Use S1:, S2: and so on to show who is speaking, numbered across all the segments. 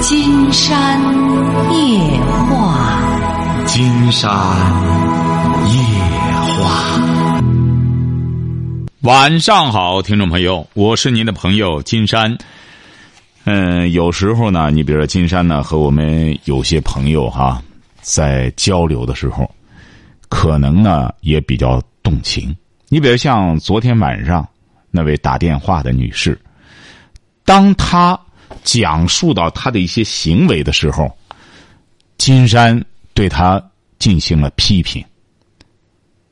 S1: 金山夜话，
S2: 金山夜话。
S3: 晚上好，听众朋友，我是您的朋友金山。嗯，有时候呢，你比如说金山呢，和我们有些朋友哈，在交流的时候，可能呢也比较动情。你比如像昨天晚上那位打电话的女士，当她讲述到他的一些行为的时候，金山对他进行了批评。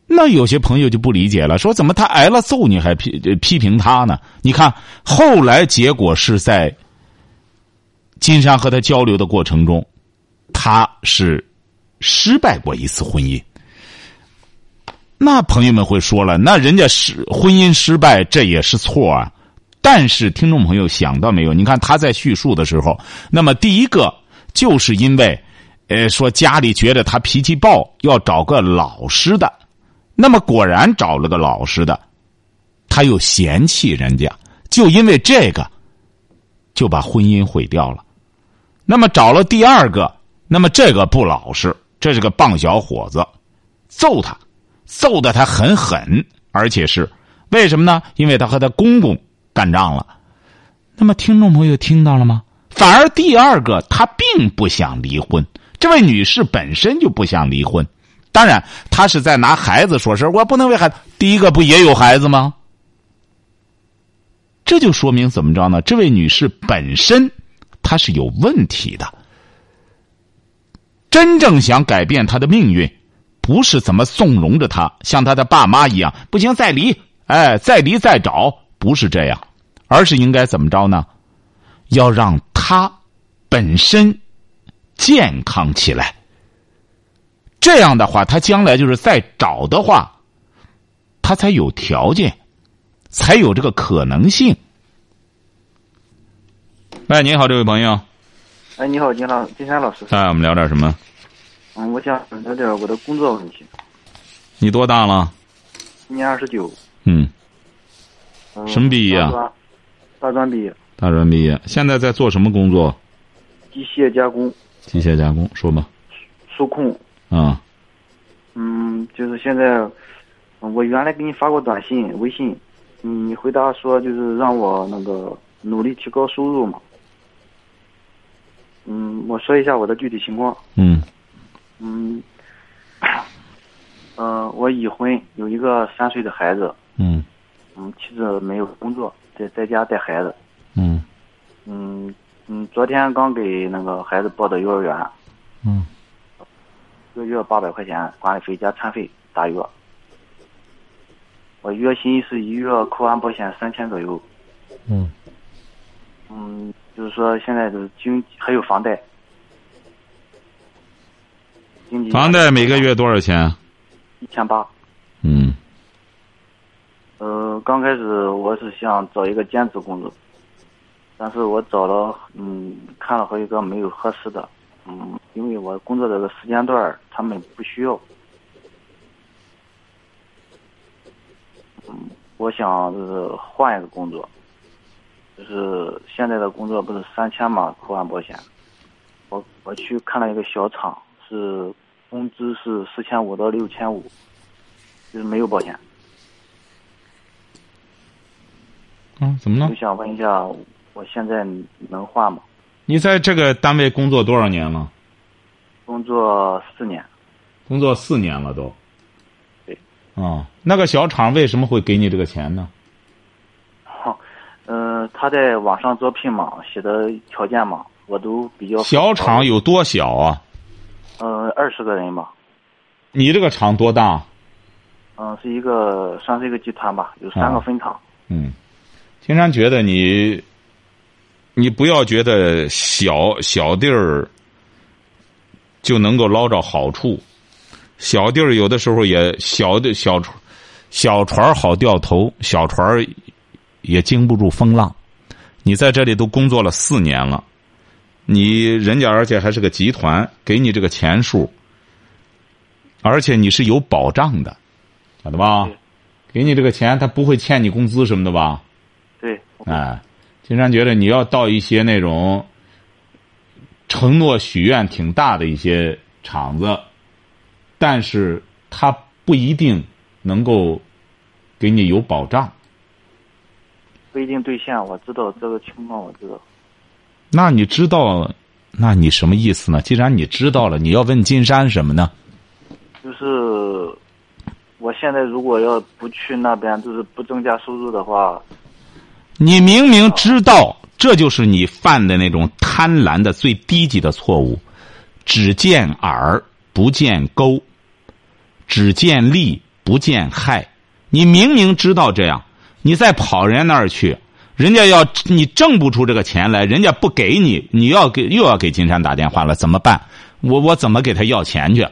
S3: 那有些朋友就不理解了，说怎么他挨了揍你还批批评他呢？你看后来结果是在金山和他交流的过程中，他是失败过一次婚姻。那朋友们会说了，那人家是婚姻失败，这也是错啊。但是听众朋友想到没有？你看他在叙述的时候，那么第一个就是因为，呃，说家里觉得他脾气暴，要找个老实的。那么果然找了个老实的，他又嫌弃人家，就因为这个，就把婚姻毁掉了。那么找了第二个，那么这个不老实，这是个棒小伙子，揍他，揍的他很狠，而且是为什么呢？因为他和他公公干仗了。那么听众朋友听到了吗？反而第二个他并不想离婚，这位女士本身就不想离婚。当然，她是在拿孩子说事我不能为孩子。第一个不也有孩子吗？这就说明怎么着呢？这位女士本身她是有问题的。真正想改变她的命运，不是怎么纵容着她，像她的爸妈一样，不行再离，哎，再离再找，不是这样，而是应该怎么着呢？要让他本身健康起来。这样的话，他将来就是再找的话，他才有条件，才有这个可能性。喂，你好，这位朋友。
S4: 哎，你好，金老金山老师。
S3: 哎，我们聊点什么？
S4: 嗯，我想聊点我的工作问题。
S3: 你多大了？
S4: 今年二十九。
S3: 嗯。什么毕业啊？
S4: 大专毕业。
S3: 大专毕业，现在在做什么工作？
S4: 机械加工。
S3: 机械加工，说吧。
S4: 数控。
S3: 啊，
S4: 嗯，就是现在，我原来给你发过短信、微信，你回答说就是让我那个努力提高收入嘛。嗯，我说一下我的具体情况。
S3: 嗯。
S4: 嗯。嗯，我已婚，有一个三岁的孩子。
S3: 嗯。
S4: 嗯，妻子没有工作，在在家带孩子。
S3: 嗯。
S4: 嗯嗯，昨天刚给那个孩子报的幼儿园。
S3: 嗯。
S4: 一个月八百块钱管理费加餐费大约，我月薪是一月扣完保险三千左右。
S3: 嗯。
S4: 嗯，就是说现在就是经还有房贷。
S3: 房贷每个月多少钱？
S4: 一千八。
S3: 嗯。
S4: 呃，刚开始我是想找一个兼职工作，但是我找了，嗯，看了好几个没有合适的。嗯，因为我工作这个时间段他们不需要。嗯，我想就是换一个工作，就是现在的工作不是三千嘛，扣完保险。我我去看了一个小厂，是工资是四千五到六千五，就是没有保险。
S3: 嗯，怎么了？
S4: 我想问一下，我现在能换吗？
S3: 你在这个单位工作多少年了？
S4: 工作四年。
S3: 工作四年了都。
S4: 对。
S3: 啊，那个小厂为什么会给你这个钱呢？
S4: 好，嗯，他在网上招聘嘛，写的条件嘛，我都比较。
S3: 小厂有多小啊？
S4: 嗯，二十个人吧。
S3: 你这个厂多大？
S4: 嗯，是一个算是一个集团吧，有三个分厂。
S3: 嗯，金山觉得你。你不要觉得小小地儿就能够捞着好处，小地儿有的时候也小的小船，小船好掉头，小船也经不住风浪。你在这里都工作了四年了，你人家而且还是个集团，给你这个钱数，而且你是有保障的，晓得吧？给你这个钱，他不会欠你工资什么的吧？
S4: 对，
S3: 哎。金山觉得你要到一些那种承诺许愿挺大的一些厂子，但是他不一定能够给你有保障。
S4: 不一定兑现，我知道这个情况，我知道。
S3: 那你知道，那你什么意思呢？既然你知道了，你要问金山什么呢？
S4: 就是我现在如果要不去那边，就是不增加收入的话，
S3: 你明明知道，这就是你犯的那种贪婪的最低级的错误，只见饵不见钩，只见利不见害。你明明知道这样。你再跑人家那儿去，人家要你挣不出这个钱来，人家不给你，你要给又要给金山打电话了，怎么办？我我怎么给他要钱去？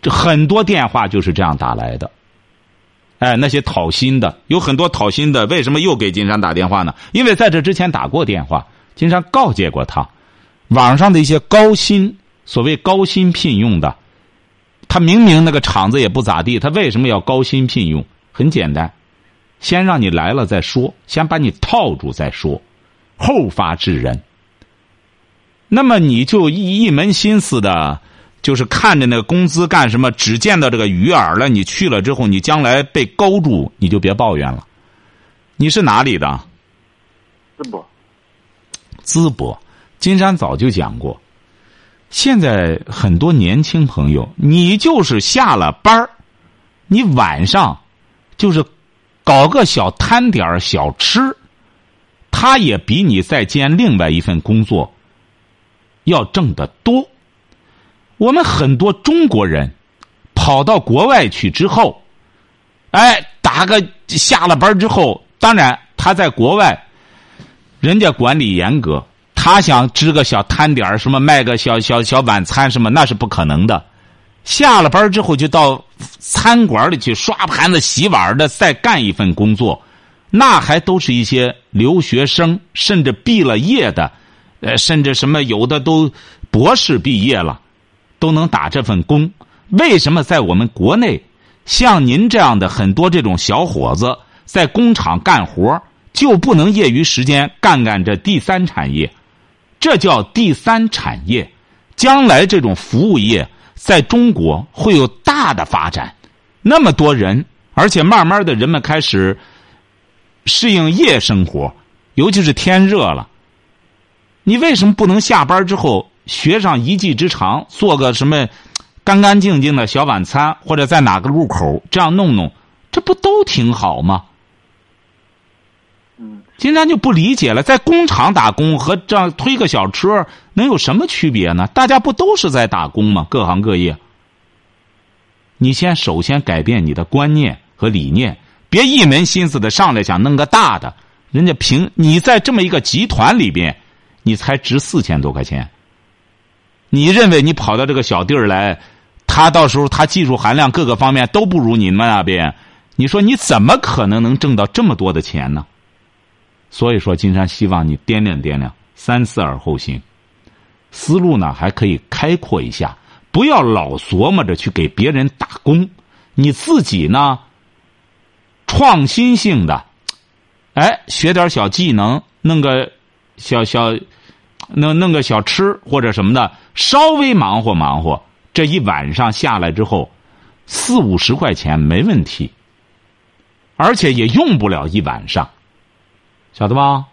S3: 这很多电话就是这样打来的。哎，那些讨薪的有很多讨薪的，为什么又给金山打电话呢？因为在这之前打过电话，金山告诫过他，网上的一些高薪，所谓高薪聘用的，他明明那个厂子也不咋地，他为什么要高薪聘用？很简单。先让你来了再说，先把你套住再说，后发制人。那么你就一一门心思的，就是看着那个工资干什么，只见到这个鱼饵了。你去了之后，你将来被勾住，你就别抱怨了。你是哪里的？
S4: 淄博。
S3: 淄博，金山早就讲过。现在很多年轻朋友，你就是下了班你晚上就是。搞个小摊点小吃，他也比你在兼另外一份工作要挣得多。我们很多中国人跑到国外去之后，哎，打个下了班之后，当然他在国外，人家管理严格，他想支个小摊点什么卖个小小小晚餐什么，那是不可能的。下了班之后就到餐馆里去刷盘子、洗碗的，再干一份工作，那还都是一些留学生，甚至毕了业的，呃，甚至什么有的都博士毕业了，都能打这份工。为什么在我们国内，像您这样的很多这种小伙子在工厂干活，就不能业余时间干干这第三产业？这叫第三产业，将来这种服务业。在中国会有大的发展，那么多人，而且慢慢的人们开始适应夜生活，尤其是天热了。你为什么不能下班之后学上一技之长，做个什么干干净净的小晚餐，或者在哪个路口这样弄弄，这不都挺好吗？
S4: 嗯，
S3: 金山就不理解了，在工厂打工和这样推个小车能有什么区别呢？大家不都是在打工吗？各行各业。你先首先改变你的观念和理念，别一门心思的上来想弄个大的。人家凭你在这么一个集团里边，你才值四千多块钱。你认为你跑到这个小地儿来，他到时候他技术含量各个方面都不如你们那边，你说你怎么可能能挣到这么多的钱呢？所以说，金山希望你掂量掂量，三思而后行。思路呢还可以开阔一下，不要老琢磨着去给别人打工，你自己呢，创新性的，哎，学点小技能，弄个小小，弄弄个小吃或者什么的，稍微忙活忙活，这一晚上下来之后，四五十块钱没问题，而且也用不了一晚上。晓得吧？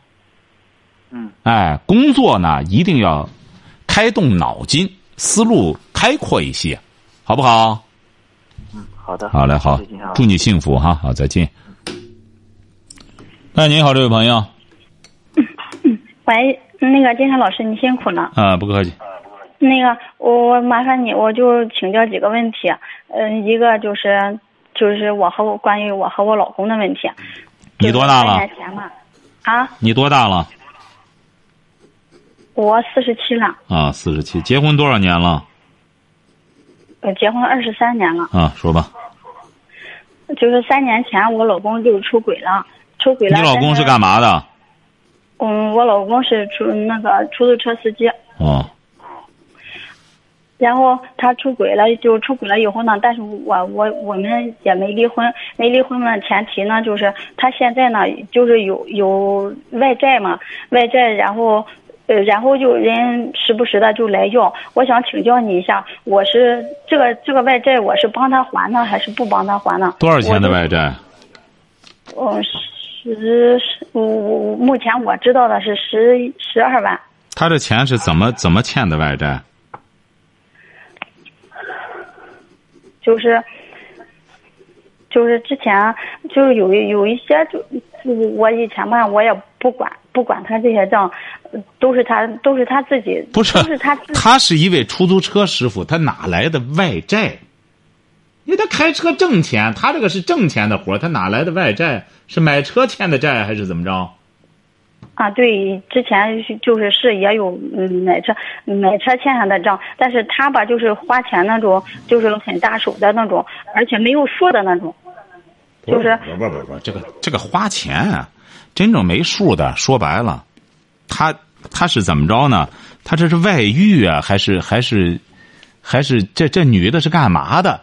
S4: 嗯，
S3: 哎，工作呢一定要开动脑筋，思路开阔一些，好不好？
S4: 嗯，好的。
S3: 好嘞，好，祝你幸福哈！好，再见。哎，你好，这位朋友。
S5: 喂，那个金山老师，你辛苦了。
S3: 啊，不客气。
S5: 那个，我我麻烦你，我就请教几个问题。嗯，一个就是，就是我和我关于我和我老公的问题。
S3: 你多大了？
S5: 啊，
S3: 你多大了？
S5: 我四十七了。
S3: 啊，四十七，结婚多少年了？
S5: 呃，结婚二十三年了。
S3: 啊，说吧。
S5: 就是三年前我老公就出轨了，出轨了。
S3: 你老公是干嘛的？
S5: 嗯，我老公是出那个出租车司机。
S3: 哦。
S5: 然后他出轨了，就出轨了以后呢，但是我我我们也没离婚，没离婚嘛，前提呢就是他现在呢就是有有外债嘛，外债，然后呃，然后就人时不时的就来要，我想请教你一下，我是这个这个外债，我是帮他还呢，还是不帮他还呢？
S3: 多少钱的外债？
S5: 嗯，十十，我我目前我知道的是十十二万。
S3: 他这钱是怎么怎么欠的外债？
S5: 就是，就是之前就是有一有一些就我以前吧，我也不管不管他这些账，都是他都是他自己，
S3: 不是，
S5: 都是他自己。
S3: 他是一位出租车师傅，他哪来的外债？因为他开车挣钱，他这个是挣钱的活他哪来的外债？是买车欠的债还是怎么着？
S5: 啊，对，之前就是是也有嗯买车买车欠下的账，但是他吧就是花钱那种，就是很大手的那种，而且没有数的那种，就是
S3: 不不不不，这个这个花钱啊，真正没数的，说白了，他他是怎么着呢？他这是外遇啊，还是还是还是这这女的是干嘛的？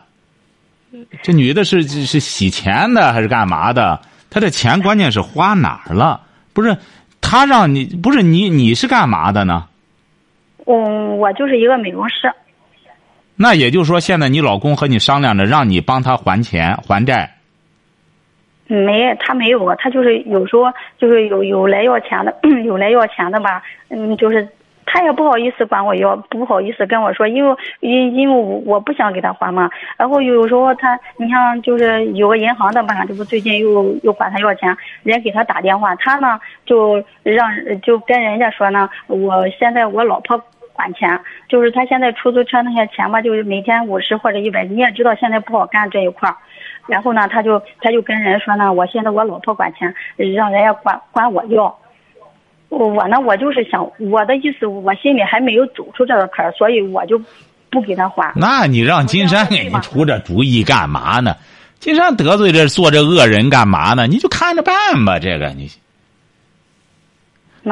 S3: 这女的是是洗钱的还是干嘛的？她这钱关键是花哪儿了？不是她让你不是你你是干嘛的呢？
S5: 嗯，我就是一个美容师。
S3: 那也就是说，现在你老公和你商量着让你帮他还钱还债。
S5: 没，他没有，他就是有时候就是有有来要钱的，有来要钱的吧，嗯，就是他也不好意思管我要，不好意思跟我说，因为因因为我我不想给他还嘛。然后有时候他，你像就是有个银行的吧，这不最近又又管他要钱，人给他打电话，他呢就让就跟人家说呢，我现在我老婆。管钱，就是他现在出租车那些钱吧，就是每天五十或者一百，你也知道现在不好干这一块儿。然后呢，他就他就跟人说呢，我现在我老婆管钱，让人家管管我要。我呢，我就是想我的意思，我心里还没有走出这个坎儿，所以我就不给他还。
S3: 那你让金山给你出这主意干嘛呢？金山得罪这做这恶人干嘛呢？你就看着办吧，这个你。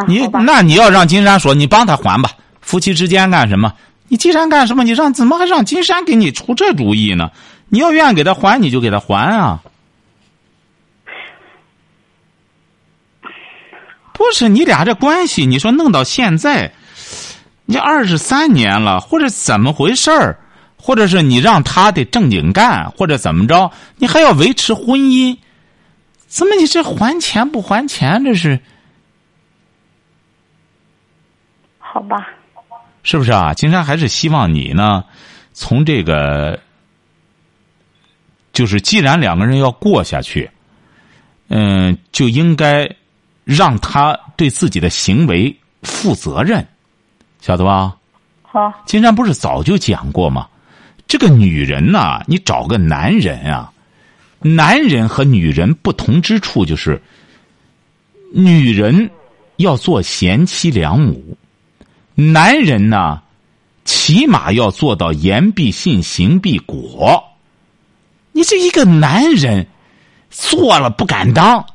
S3: 你那你要让金山说，你帮他还吧。夫妻之间干什么？你金山干什么？你让怎么还让金山给你出这主意呢？你要愿意给他还，你就给他还啊！不是你俩这关系，你说弄到现在，你二十三年了，或者怎么回事儿？或者是你让他得正经干，或者怎么着？你还要维持婚姻？怎么你这还钱不还钱？这是？
S5: 好吧。
S3: 是不是啊？金山还是希望你呢，从这个，就是既然两个人要过下去，嗯，就应该让他对自己的行为负责任，晓得吧？
S5: 好。
S3: 金山不是早就讲过吗？这个女人呐，你找个男人啊，男人和女人不同之处就是，女人要做贤妻良母。男人呢，起码要做到言必信，行必果。你这一个男人，做了不敢当，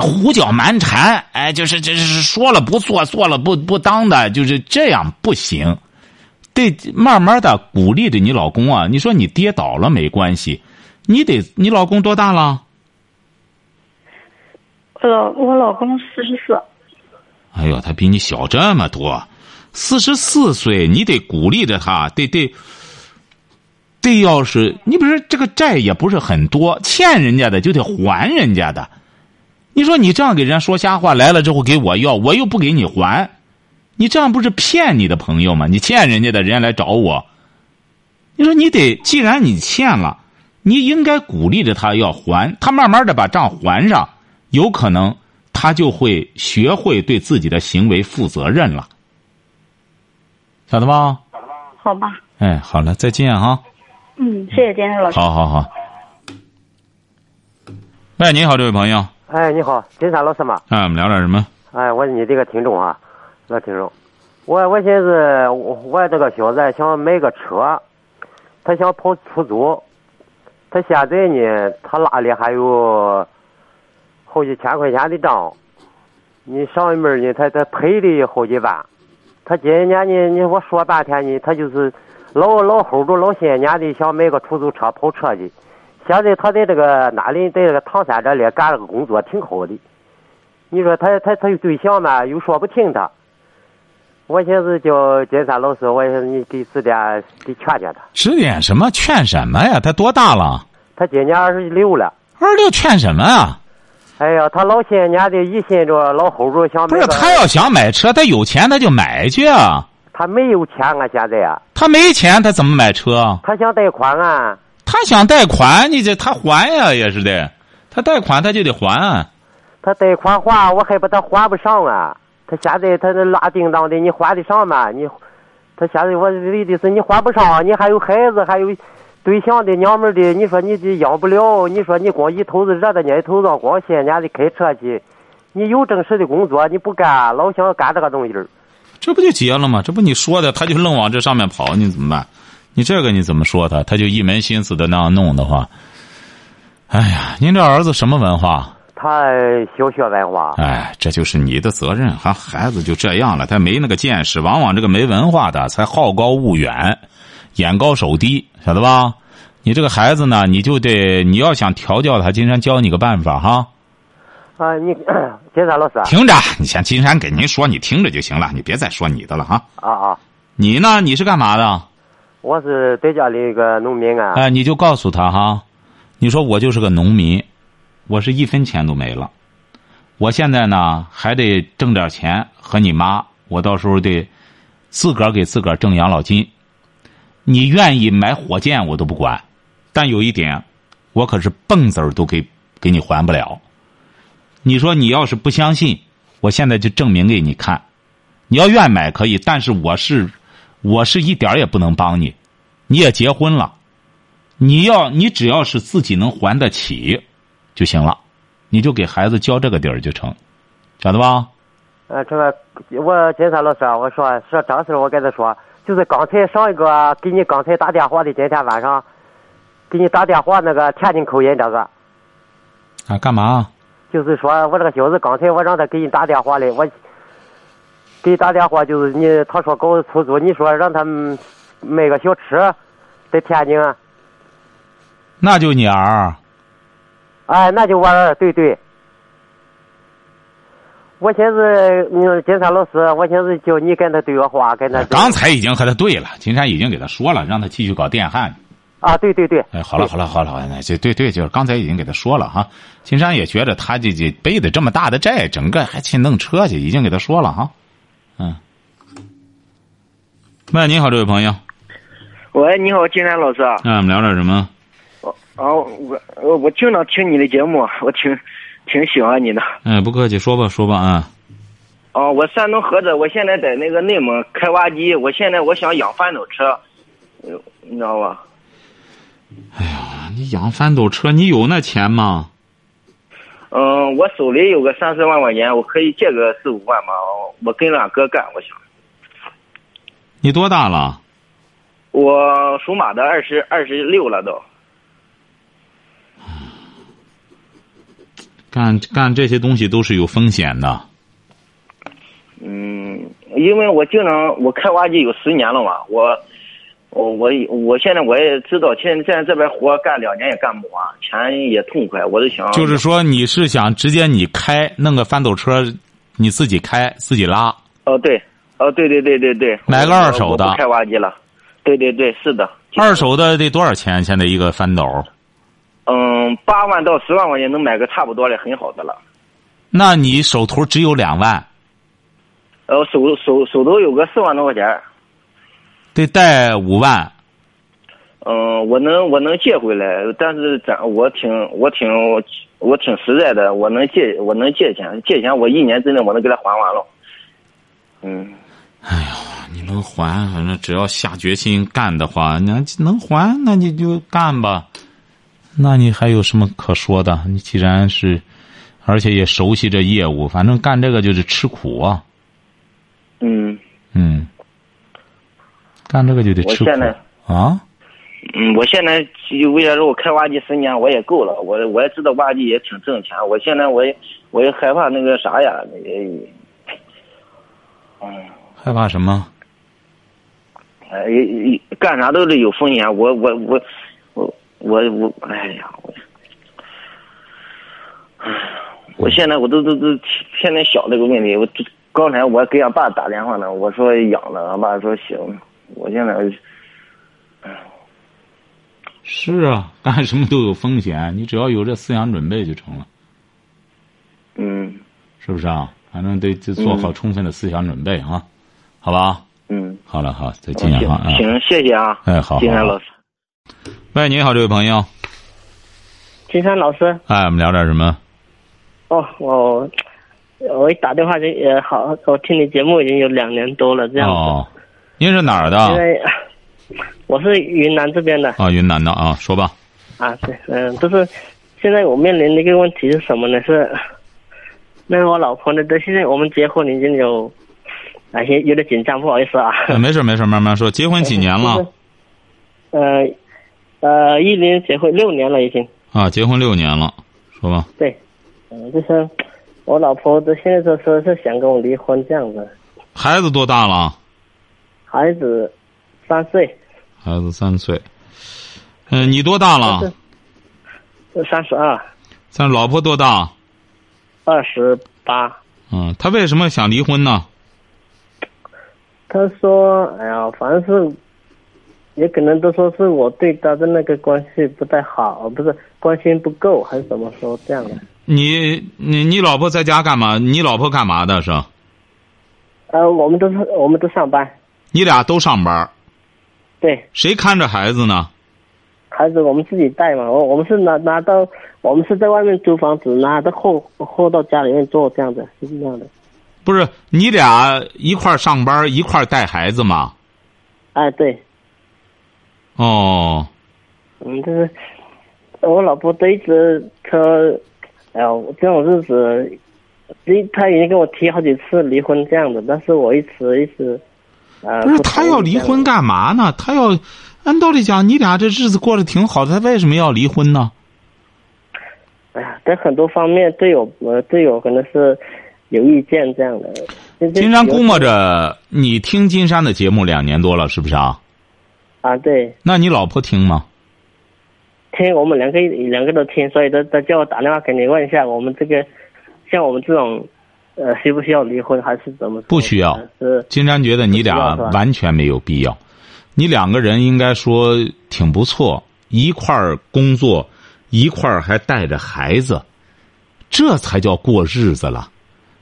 S3: 胡搅蛮缠，哎，就是这是说了不做，做了不不当的，就是这样不行。得慢慢的鼓励着你老公啊。你说你跌倒了没关系，你得你老公多大了？
S5: 老，我老公四十四。
S3: 哎呦，他比你小这么多。四十四岁，你得鼓励着他，得得得，要是你不是这个债也不是很多，欠人家的就得还人家的。你说你这样给人家说瞎话，来了之后给我要，我又不给你还，你这样不是骗你的朋友吗？你欠人家的，人家来找我。你说你得，既然你欠了，你应该鼓励着他要还，他慢慢的把账还上，有可能他就会学会对自己的行为负责任了。晓得吧？
S5: 好吧。
S3: 哎，好了，再见哈。
S5: 嗯，谢谢金山老师。
S3: 好好好。喂，你好，这位朋友。
S6: 哎，你好，金山老师吗？
S3: 哎，我们聊点什么？
S6: 哎，我是你这个听众啊，老听众。我我寻思，我我这个小子想买个车，他想跑出租，他现在呢，他那里还有好几千块钱的账，你上一门呢，他他赔的好几万。他今年呢，你我说半天呢，他就是老老吼着老些年的想买个出租车跑车的。现在他在这个哪里，在这个唐山这里干了个工作，挺好的。你说他他他有对象嘛，又说不听他。我寻思叫金山老师，我寻思你给指点，给劝劝他。
S3: 指点什么？劝什么呀？他多大了？
S6: 他今年二十六了。
S3: 二十六劝什么啊？
S6: 哎呀，他老些年的一心着老后着想买。
S3: 不是他要想买车，他有钱他就买去啊。
S6: 他没有钱啊，现在啊。
S3: 他没钱，他怎么买车？
S6: 他想贷款啊。
S3: 他想贷款，你这他还呀，也是的。他贷款他就得还。
S6: 他贷款还，我害怕他还不上啊。他现在他那拉叮当的，你还得上吗？你，他现在我为的是你还不上，你还有孩子，还有对象的娘们的，你说你这养不了，你说你光一头子热的你一头上，光些年的开车去，你有正式的工作你不干，老想干这个东西儿，
S3: 这不就结了吗？这不你说的，他就愣往这上面跑，你怎么办？你这个你怎么说他？他就一门心思的那样弄的话，哎呀，您这儿子什么文化？
S6: 他小学文化。
S3: 哎，这就是你的责任。哈，孩子就这样了，他没那个见识。往往这个没文化的才好高骛远，眼高手低，晓得吧？你这个孩子呢，你就得你要想调教他，金山教你个办法哈。
S6: 啊，你 金山老师。
S3: 听着，你先金山给您说，你听着就行了，你别再说你的了哈。
S6: 啊啊。
S3: 你呢？你是干嘛的？
S6: 我是在家里一个农民啊。
S3: 哎，你就告诉他哈，你说我就是个农民。我是一分钱都没了，我现在呢还得挣点钱和你妈，我到时候得自个儿给自个儿挣养老金。你愿意买火箭我都不管，但有一点，我可是蹦子儿都给给你还不了。你说你要是不相信，我现在就证明给你看。你要愿买可以，但是我是我是一点也不能帮你。你也结婚了，你要你只要是自己能还得起。就行了，你就给孩子交这个底儿就成，晓得吧？
S6: 呃，这个我金山老师，我说说这事我跟他说，就是刚才上一个给你刚才打电话的，今天晚上给你打电话那个天津口音这个
S3: 啊，干嘛？
S6: 就是说我这个小子刚才我让他给你打电话嘞，我给你打电话就是你，他说搞出租，你说让他卖个小吃在天津，
S3: 那就你儿。
S6: 哎，那就我儿，对对。我寻思，你金山老师，我寻思叫你跟他对个话，跟他。
S3: 刚才已经和他对了，金山已经给他说了，让他继续搞电焊。
S6: 啊，对对对。
S3: 哎，好了好了好了，那这对对，就是刚才已经给他说了哈。金山也觉得他这这背的这么大的债，整个还去弄车去，已经给他说了哈。嗯。喂，你好，这位朋友。
S7: 喂，你好，金山老师。
S3: 嗯，我们聊点什么？
S7: 哦，我我我经常听你的节目，我挺挺喜欢你的。
S3: 哎，不客气，说吧说吧啊。
S7: 哦，我山东菏泽，我现在在那个内蒙开挖机，我现在我想养翻斗车，你知道吧？
S3: 哎呀，你养翻斗车，你有那钱吗？
S7: 嗯，我手里有个三四万块钱，我可以借个四五万嘛？我跟俺哥干，我想。
S3: 你多大了？
S7: 我属马的，二十二十六了都。
S3: 干干这些东西都是有风险的。
S7: 嗯，因为我经常我开挖机有十年了嘛，我我我我现在我也知道，现在在这边活干两年也干不完，钱也痛快，我就想。
S3: 就是说，你是想直接你开弄个翻斗车，你自己开自己拉？
S7: 哦，对，哦，对对对对对。
S3: 买个二手的。
S7: 开挖机了。对对对，是的。
S3: 二手的得多少钱？现在一个翻斗？
S7: 嗯，八万到十万块钱能买个差不多的，很好的了。
S3: 那你手头只有两万？
S7: 呃，手手手头有个四万多块钱。
S3: 得贷五万。
S7: 嗯，我能我能借回来，但是咱我挺我挺我挺实在的，我能借我能借钱，借钱我一年之内我能给他还完了。嗯。
S3: 哎呀，你能还，反正只要下决心干的话，那能还，那你就干吧。那你还有什么可说的？你既然是，而且也熟悉这业务，反正干这个就是吃苦啊。
S7: 嗯。
S3: 嗯。干这个就得吃苦啊。
S7: 嗯，我现在为啥说我开挖机十年我也够了？我我也知道挖机也挺挣钱。我现在我也我也害怕那个啥呀？也，嗯。
S3: 害怕什么？
S7: 哎，干啥都得有风险。我我我。我我哎呀，我，哎，我现在我都都都天天想这个问题，我刚才我给俺爸打电话呢，我说养了，俺爸说行。我现在，
S3: 是啊，干什么都有风险，你只要有这思想准备就成了，
S7: 嗯
S3: 是不是啊？反正得得做好充分的思想准备啊，好吧？
S7: 嗯，
S3: 好了，好，再见
S7: 行
S3: 啊！啊
S7: 行，谢谢啊，
S3: 哎，好，
S7: 金山老师。
S3: 喂，你好，这位朋友，
S8: 金山老师，
S3: 哎，我们聊点什么？
S8: 哦，我我一打电话就呃好，我听你节目已经有两年多了，这样子。
S3: 哦，您是哪儿的？
S8: 我是云南这边的
S3: 啊，云南的啊，说吧。
S8: 啊，对，嗯、就是现在我面临的一个问题是什么呢？是那个我老婆呢，对，现在我们结婚已经有，啊，有有点紧张，不好意思啊。
S3: 呃没事没事，慢慢说。结婚几年了？
S8: 呃呃，一年结婚六年了已经。
S3: 啊，结婚六年了，说吧。
S8: 对，嗯、就是我老婆的现在就说是想跟我离婚这样子，
S3: 孩子多大了？
S8: 孩子三岁，
S3: 孩子三岁。嗯、你多大了？
S8: 三十二，
S3: 咱老婆多大？
S8: 二十八。
S3: 嗯，他为什么想离婚呢？
S8: 他说：“哎呀，反正是，也可能都说是我对他的那个关系不太好，不是关心不够，还是怎么说这样的？
S3: 你你你老婆在家干嘛？你老婆干嘛的是？
S8: 呃，我们都是我们都上班，
S3: 你俩都上班，
S8: 对，
S3: 谁看着孩子呢？
S8: 孩子我们自己带嘛，我我们是拿拿到，我们是在外面租房子，拿到货货到家里面做这样的，是这样的。
S3: 不是你俩一块儿上班，一块儿带孩子吗？
S8: 哎，对，
S3: 哦，
S8: 嗯，就是我老婆都一直说，哎呀，这种日子，离她已经跟我提好几次离婚这样的，但是我一直一直，呃，
S3: 不是他要离婚干嘛呢？他要按道理讲，你俩这日子过得挺好的，他为什么要离婚呢？
S8: 哎呀，在很多方面队友呃队友可能是有意见这样的。
S3: 金山估摸着你听金山的节目两年多了，是不是啊？
S8: 啊，对，
S3: 那你老婆听吗？
S8: 听我们两个两个都听，所以都都叫我打电话给你问一下，我们这个像我们这种，呃，需不需要离婚，还是怎么？
S3: 不需要
S8: 是
S3: 金山觉得你俩完全没有必要，你两个人应该说挺不错，一块儿工作，一块儿还带着孩子，这才叫过日子了。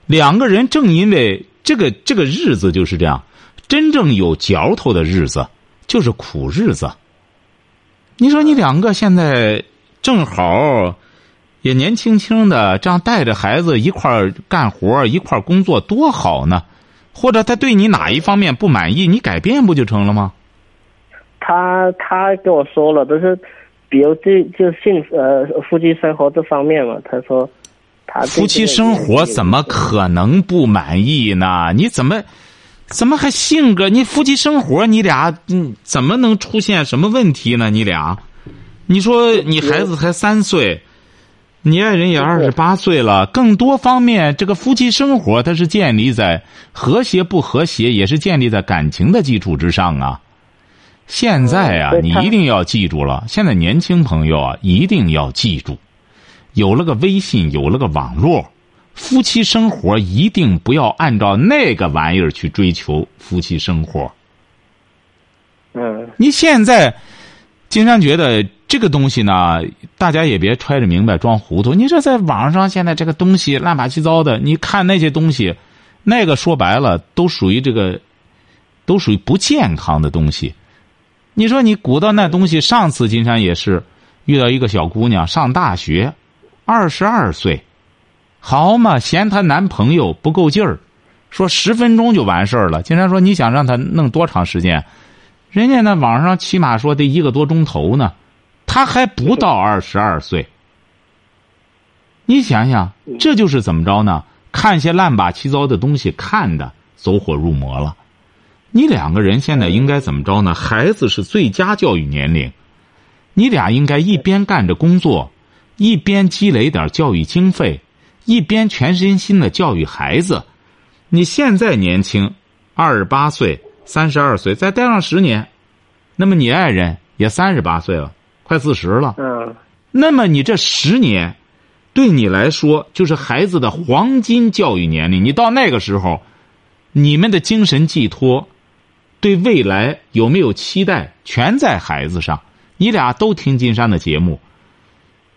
S3: 两个人正因为这个这个日子就是这样，真正有嚼头的日子就是苦日子。你说你两个现在正好也年轻轻的，这样带着孩子一块儿干活，一块儿工作，多好呢！或者他对你哪一方面不满意，你改变不就成了吗？
S8: 他他跟我说了，都是比如这就性呃夫妻生活这方面嘛，他说他对
S3: 夫妻生活怎么可能不满意呢？你怎么怎么还性格？你夫妻生活你俩嗯怎么能出现什么问题呢？你俩，你说你孩子才三岁，你爱人也二十八岁了，更多方面这个夫妻生活它是建立在和谐不和谐，也是建立在感情的基础之上啊。现在啊，你一定要记住了。现在年轻朋友啊，一定要记住，有了个微信，有了个网络，夫妻生活一定不要按照那个玩意儿去追求夫妻生活。
S8: 嗯
S3: 你现在，金山觉得这个东西呢，大家也别揣着明白装糊涂。你这在网上现在这个东西乱八七糟的，你看那些东西，那个说白了都属于这个，都属于不健康的东西。你说你鼓捣那东西，上次金山也是遇到一个小姑娘上大学，二十二岁，好嘛，嫌她男朋友不够劲儿，说十分钟就完事儿了。金山说你想让她弄多长时间？人家那网上起码说得一个多钟头呢，他还不到二十二岁。你想想，这就是怎么着呢？看些乱八七糟的东西，看的走火入魔了。你两个人现在应该怎么着呢？孩子是最佳教育年龄，你俩应该一边干着工作，一边积累点教育经费，一边全身心的教育孩子。你现在年轻，二十八岁。三十二岁，再待上十年，那么你爱人也三十八岁了，快四十了。
S8: 嗯
S3: 那么你这十年，对你来说就是孩子的黄金教育年龄。你到那个时候，你们的精神寄托，对未来有没有期待，全在孩子上。你俩都听金山的节目，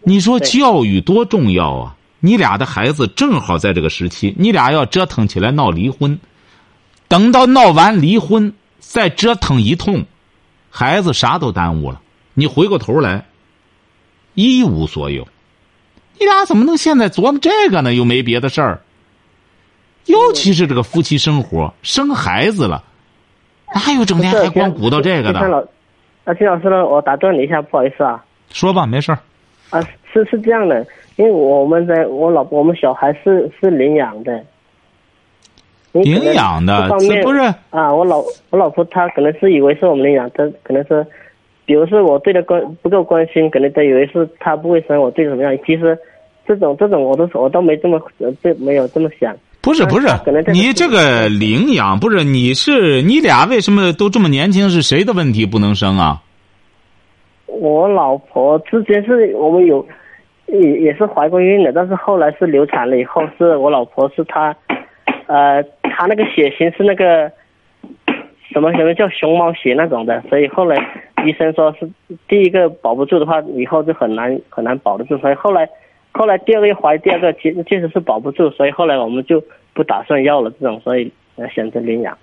S3: 你说教育多重要啊！你俩的孩子正好在这个时期，你俩要折腾起来闹离婚，等到闹完离婚再折腾一通，孩子啥都耽误了。你回过头来，一无所有。你俩怎么能现在琢磨这个呢？又没别的事儿。尤其是这个夫妻生活，生孩子了，哪有整天还光鼓捣这个的？
S8: 啊，金老师呢？我打断你一下，不好意思啊。
S3: 说吧，没事儿。
S8: 啊，是是这样的，因为我们在我老，我们小孩是是领养的。
S3: 领养的，这不是
S8: 啊？我老我老婆她可能是以为是我们领养，她可能是，比如说我对她关不够关心，可能她以为是她不会生我，对怎么样？其实这种这种我都我都没这么这没有这么想。
S3: 不是不是，你这个领养不是你是你俩为什么都这么年轻？是谁的问题不能生啊？
S8: 我老婆之前是我们有也也是怀过孕的，但是后来是流产了以后，是我老婆是她，呃，她那个血型是那个什么什么叫熊猫血那种的，所以后来医生说是第一个保不住的话，以后就很难很难保得住，所以后来。后来第二个又怀第二个，其实确实是保不住，所以后来我们就不打算要了这种，所以选择领养。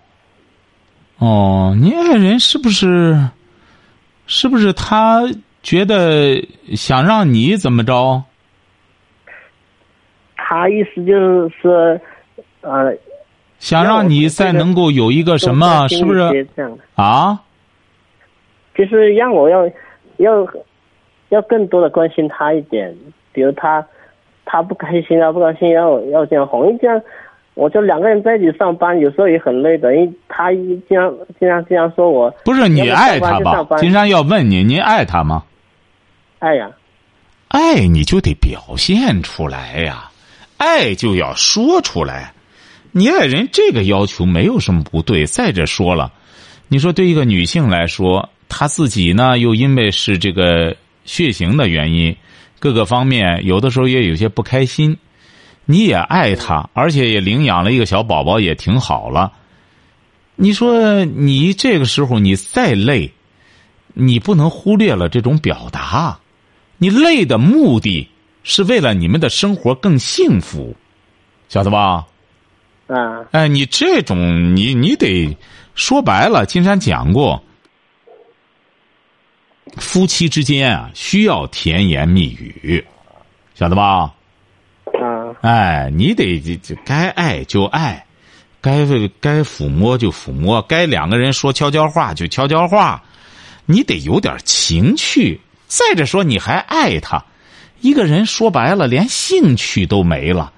S3: 哦，你爱人是不是？是不是他觉得想让你怎么着？
S8: 他意思就是说，呃，
S3: 想让你再能够有一个什么？是不是？啊？
S8: 就是让我要要要更多的关心他一点。比如他，他不开心啊，不高兴要要这样哄，这样，我就两个人在一起上班，有时候也很累的。因为他一这样经常经常说我，
S3: 不是你爱他吧？金山要问你，您爱他吗？
S8: 爱呀，
S3: 爱你就得表现出来呀，爱就要说出来。你爱人这个要求没有什么不对。再者说了，你说对一个女性来说，她自己呢又因为是这个血型的原因。各个方面有的时候也有些不开心，你也爱她，而且也领养了一个小宝宝，也挺好了。你说你这个时候你再累，你不能忽略了这种表达。你累的目的是为了你们的生活更幸福，晓得吧？
S8: 啊。
S3: 哎，你这种你你得说白了，金山讲过。夫妻之间啊，需要甜言蜜语，晓得吧？
S8: 啊，
S3: 哎，你得就该爱就爱，该该抚摸就抚摸，该两个人说悄悄话就悄悄话，你得有点情趣。再者说，你还爱他，一个人说白了，连兴趣都没了，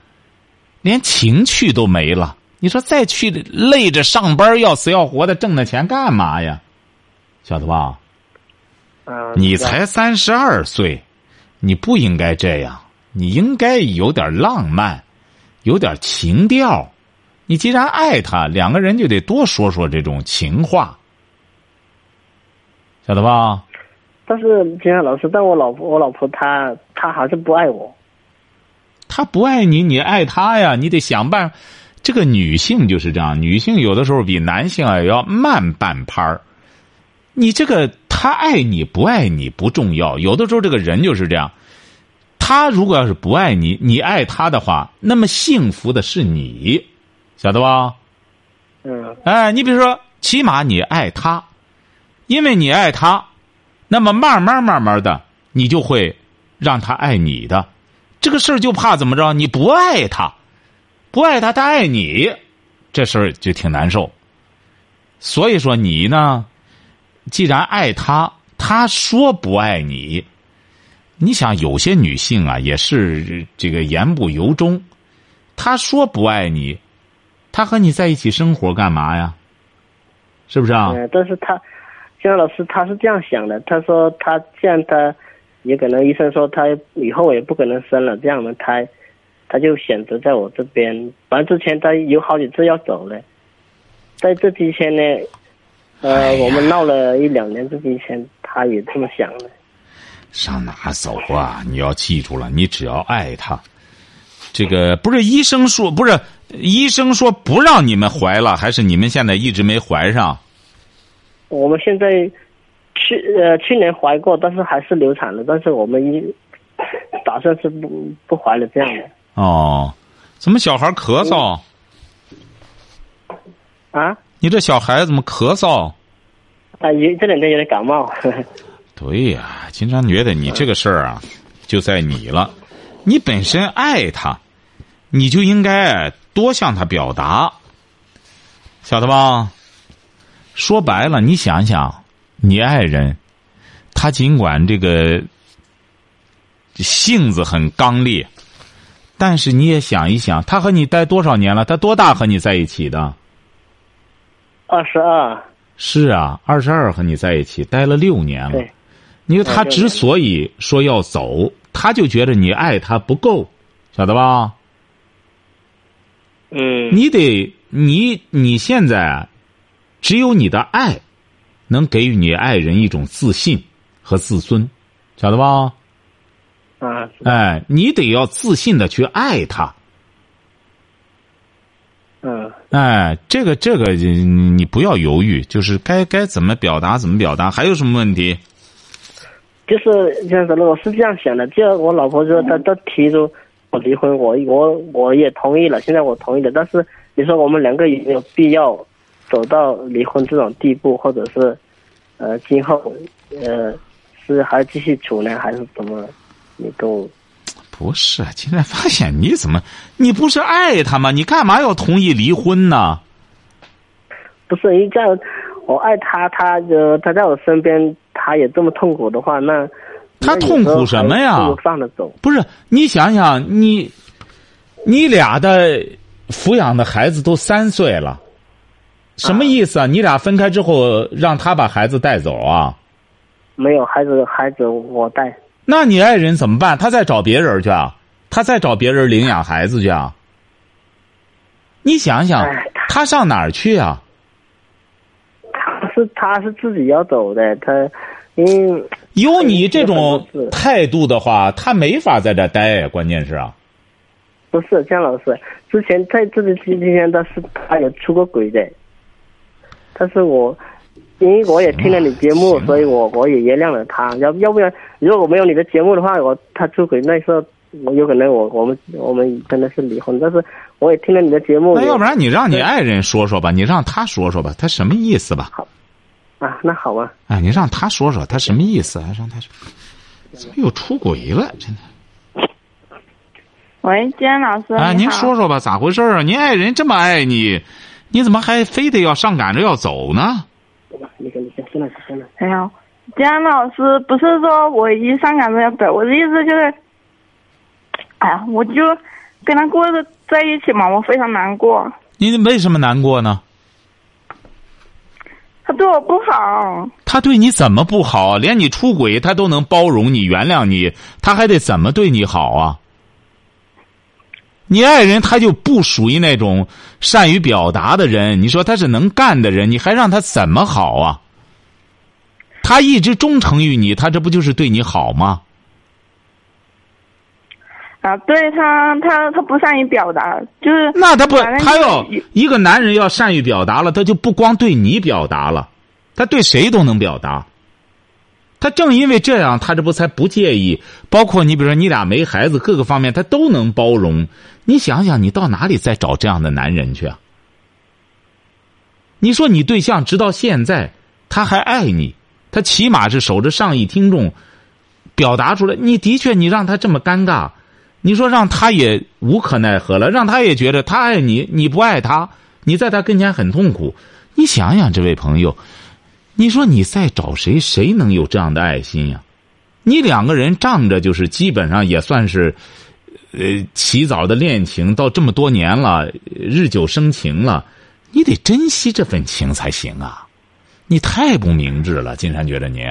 S3: 连情趣都没了。你说再去累着上班，要死要活的挣那钱干嘛呀？晓得吧？你才三十二岁，你不应该这样。你应该有点浪漫，有点情调。你既然爱他，两个人就得多说说这种情话，晓得吧？
S8: 但是金山老师，但我老婆，我老婆她她还是不爱我。
S3: 她不爱你，你爱他呀？你得想办法。这个女性就是这样，女性有的时候比男性啊要慢半拍儿。你这个。他爱你不爱你不重要，有的时候这个人就是这样。他如果要是不爱你，你爱他的话，那么幸福的是你，晓得吧？
S8: 嗯。
S3: 哎，你比如说，起码你爱他，因为你爱他，那么慢慢慢慢的，你就会让他爱你的。这个事儿就怕怎么着？你不爱他，不爱他，他爱你，这事儿就挺难受。所以说你呢？既然爱他，他说不爱你，你想有些女性啊，也是这个言不由衷。他说不爱你，他和你在一起生活干嘛呀？是不是啊？
S8: 但是他，姜老师他是这样想的。他说他见，他也可能医生说他以后也不可能生了这样的胎，他就选择在我这边。反正之前他有好几次要走了，在这之前呢。呃，我们闹了一两年，这之前他也这么想的。
S3: 上哪走啊？你要记住了，你只要爱他，这个不是医生说，不是医生说不让你们怀了，还是你们现在一直没怀上？
S8: 我们现在去呃去年怀过，但是还是流产了，但是我们一打算是不不怀了这样的。
S3: 哦，怎么小孩咳嗽？
S8: 啊？
S3: 你这小孩怎么咳嗽？
S8: 啊，有这两天有点感冒。
S3: 对呀，经常觉得你这个事儿啊，就在你了。你本身爱他，你就应该多向他表达，晓得吧？说白了，你想想，你爱人，他尽管这个性子很刚烈，但是你也想一想，他和你待多少年了？他多大和你在一起的？
S8: 二十二。
S3: 是啊，二十二和你在一起待了六年了。
S8: 对。
S3: 你说他之所以说要走，他就觉得你爱他不够，晓得吧？
S8: 嗯。
S3: 你得你你现在，只有你的爱，能给予你爱人一种自信和自尊，晓得吧？
S8: 啊。
S3: 哎，你得要自信的去爱他。
S8: 嗯。
S3: 哎，这个这个你不要犹豫，就是该该怎么表达怎么表达。还有什么问题？
S8: 就是这样子的，我是这样想的。就我老婆说她她提出我离婚，我我我也同意了。现在我同意了，但是你说我们两个有没有必要走到离婚这种地步，或者是呃今后呃是还继续处呢，还是怎么？你都
S3: 不是。今天发现你怎么你不是爱他吗？你干嘛要同意离婚呢？
S8: 不是，一这样我爱他，他就他在我身边。他也这么痛苦的话，那
S3: 他痛苦什么呀？
S8: 放着走。
S3: 不是你想想，你你俩的抚养的孩子都三岁了，什么意思啊？你俩分开之后，让他把孩子带走啊？
S8: 没有孩子，孩子我带。
S3: 那你爱人怎么办？他再找别人去啊？他再找别人领养孩子去啊？你想想，他上哪儿去啊？
S8: 他是他是自己要走的，他。嗯，
S3: 有你这种态度的话，他没法在这待。关键是啊，
S8: 不是姜老师，之前在这里期间，他是他有出过轨的。但是我，因为我也听了你节目，所以我我也原谅了他。要要不然，如果我没有你的节目的话，我他出轨那时候，我有可能我我们我们真的是离婚。但是我也听了你的节目。
S3: 那要不然你让你爱人说说吧，你让他说说吧，他什么意思吧？
S8: 好。啊，那好吧。
S3: 哎，你让他说说，他什么意思啊？让他说，怎么又出轨了？真的。
S9: 喂，金安老师。
S3: 哎，您说说吧，咋回事啊？您爱人这么爱你，你怎么还非得要上赶着要走呢？
S9: 哎呀，金安老师，不是说我一上赶着要走，我的意思就是，哎呀，我就跟他过着在一起嘛，我非常难过。
S3: 你为什么难过呢？
S9: 他对我不好，
S3: 他对你怎么不好？连你出轨他都能包容你、原谅你，他还得怎么对你好啊？你爱人他就不属于那种善于表达的人，你说他是能干的人，你还让他怎么好啊？他一直忠诚于你，他这不就是对你好吗？
S9: 啊，对他，他他不善于表达，就是
S3: 那他不，他要一个男人要善于表达了，他就不光对你表达了，他对谁都能表达。他正因为这样，他这不才不介意。包括你，比如说你俩没孩子，各个方面他都能包容。你想想，你到哪里再找这样的男人去啊？你说你对象直到现在他还爱你，他起码是守着上亿听众表达出来。你的确，你让他这么尴尬。你说让他也无可奈何了，让他也觉得他爱你，你不爱他，你在他跟前很痛苦。你想想，这位朋友，你说你再找谁，谁能有这样的爱心呀？你两个人仗着就是基本上也算是，呃，起早的恋情，到这么多年了，日久生情了，你得珍惜这份情才行啊！你太不明智了，金山觉得您。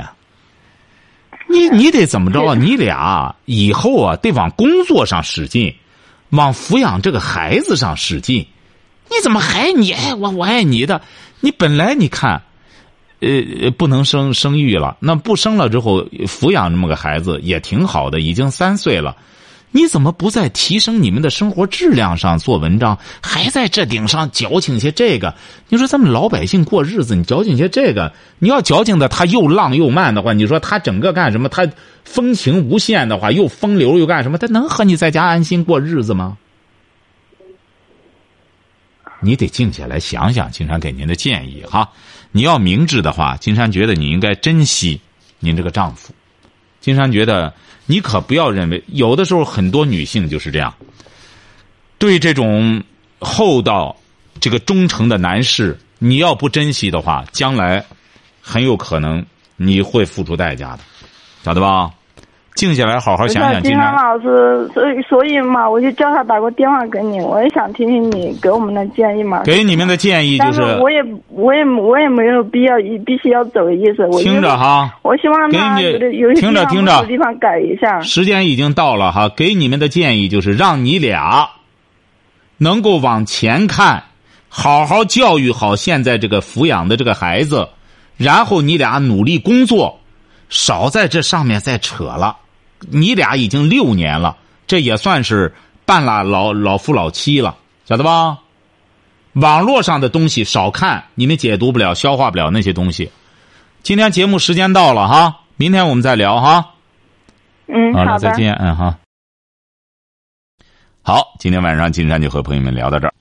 S3: 你你得怎么着啊？你俩以后啊，得往工作上使劲，往抚养这个孩子上使劲。你怎么还你爱我，我爱你的？你本来你看，呃，不能生生育了，那不生了之后，抚养这么个孩子也挺好的，已经三岁了。你怎么不在提升你们的生活质量上做文章，还在这顶上矫情些这个？你说咱们老百姓过日子，你矫情些这个？你要矫情的他又浪又慢的话，你说他整个干什么？他风情无限的话，又风流又干什么？他能和你在家安心过日子吗？你得静下来想想，金山给您的建议哈。你要明智的话，金山觉得你应该珍惜您这个丈夫。金山觉得。你可不要认为，有的时候很多女性就是这样，对这种厚道、这个忠诚的男士，你要不珍惜的话，将来很有可能你会付出代价的，晓得吧？静下来，好好想想。
S9: 金山老师，所以所以嘛，我就叫他打个电话给你，我也想听听你给我们的建议嘛。
S3: 给你们的建议就是，
S9: 我也我也我也没有必要必须要走的意思。
S3: 我听着哈，
S9: 我希望他有的有些
S3: 听着听着
S9: 地方改一下。
S3: 时间已经到了哈，给你们的建议就是让你俩能够往前看，好好教育好现在这个抚养的这个孩子，然后你俩努力工作，少在这上面再扯了。你俩已经六年了，这也算是半拉老老夫老妻了，晓得吧？网络上的东西少看，你们解读不了、消化不了那些东西。今天节目时间到了哈，明天我们再聊哈。
S9: 嗯，好
S3: 的，再见，嗯哈。好，今天晚上金山就和朋友们聊到这儿。